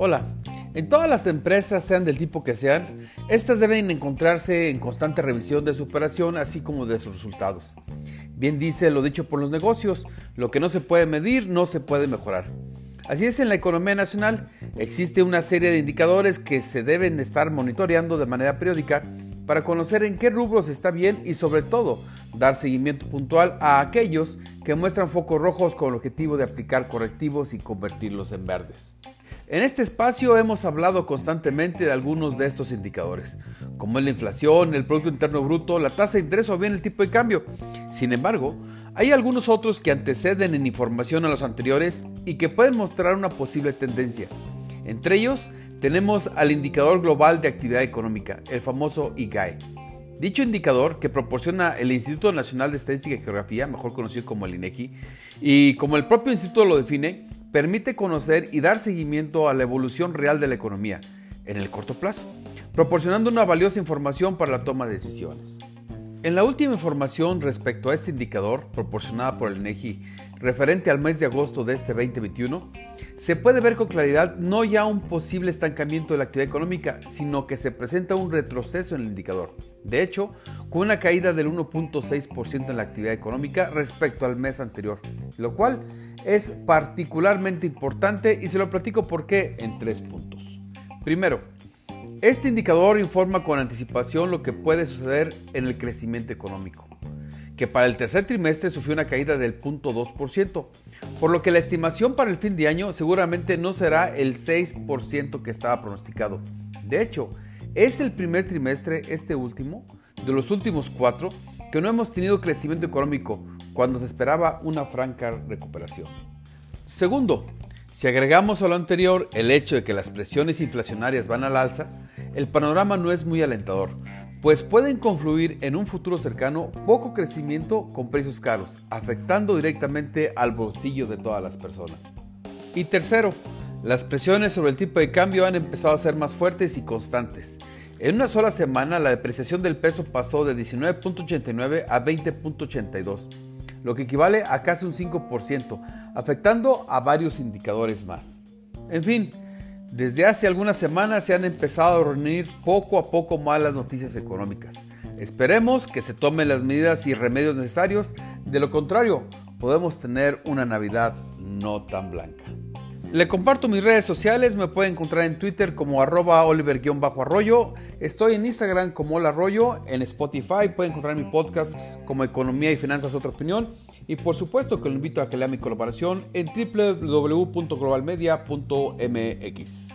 Hola, en todas las empresas, sean del tipo que sean, estas deben encontrarse en constante revisión de su operación así como de sus resultados. Bien dice lo dicho por los negocios, lo que no se puede medir no se puede mejorar. Así es en la economía nacional, existe una serie de indicadores que se deben estar monitoreando de manera periódica para conocer en qué rubros está bien y sobre todo dar seguimiento puntual a aquellos que muestran focos rojos con el objetivo de aplicar correctivos y convertirlos en verdes. En este espacio hemos hablado constantemente de algunos de estos indicadores, como la inflación, el Producto Interno Bruto, la tasa de interés o bien el tipo de cambio. Sin embargo, hay algunos otros que anteceden en información a los anteriores y que pueden mostrar una posible tendencia. Entre ellos, tenemos al indicador global de actividad económica, el famoso IGAE. Dicho indicador, que proporciona el Instituto Nacional de Estadística y Geografía, mejor conocido como el INEGI, y como el propio instituto lo define, permite conocer y dar seguimiento a la evolución real de la economía en el corto plazo, proporcionando una valiosa información para la toma de decisiones. En la última información respecto a este indicador, proporcionada por el INEGI referente al mes de agosto de este 2021, se puede ver con claridad no ya un posible estancamiento de la actividad económica, sino que se presenta un retroceso en el indicador. De hecho, con una caída del 1.6% en la actividad económica respecto al mes anterior, lo cual es particularmente importante y se lo platico por qué en tres puntos. Primero, este indicador informa con anticipación lo que puede suceder en el crecimiento económico que para el tercer trimestre sufrió una caída del 0.2%, por lo que la estimación para el fin de año seguramente no será el 6% que estaba pronosticado. De hecho, es el primer trimestre, este último, de los últimos cuatro, que no hemos tenido crecimiento económico cuando se esperaba una franca recuperación. Segundo, si agregamos a lo anterior el hecho de que las presiones inflacionarias van al alza, el panorama no es muy alentador, pues pueden confluir en un futuro cercano poco crecimiento con precios caros, afectando directamente al bolsillo de todas las personas. Y tercero, las presiones sobre el tipo de cambio han empezado a ser más fuertes y constantes. En una sola semana la depreciación del peso pasó de 19.89 a 20.82, lo que equivale a casi un 5%, afectando a varios indicadores más. En fin, desde hace algunas semanas se han empezado a reunir poco a poco malas noticias económicas. Esperemos que se tomen las medidas y remedios necesarios, de lo contrario, podemos tener una Navidad no tan blanca. Le comparto mis redes sociales, me pueden encontrar en Twitter como arroba oliver-arroyo, estoy en Instagram como Hola Arroyo, en Spotify pueden encontrar mi podcast como Economía y Finanzas Otra Opinión y por supuesto que lo invito a que lea mi colaboración en www.globalmedia.mx.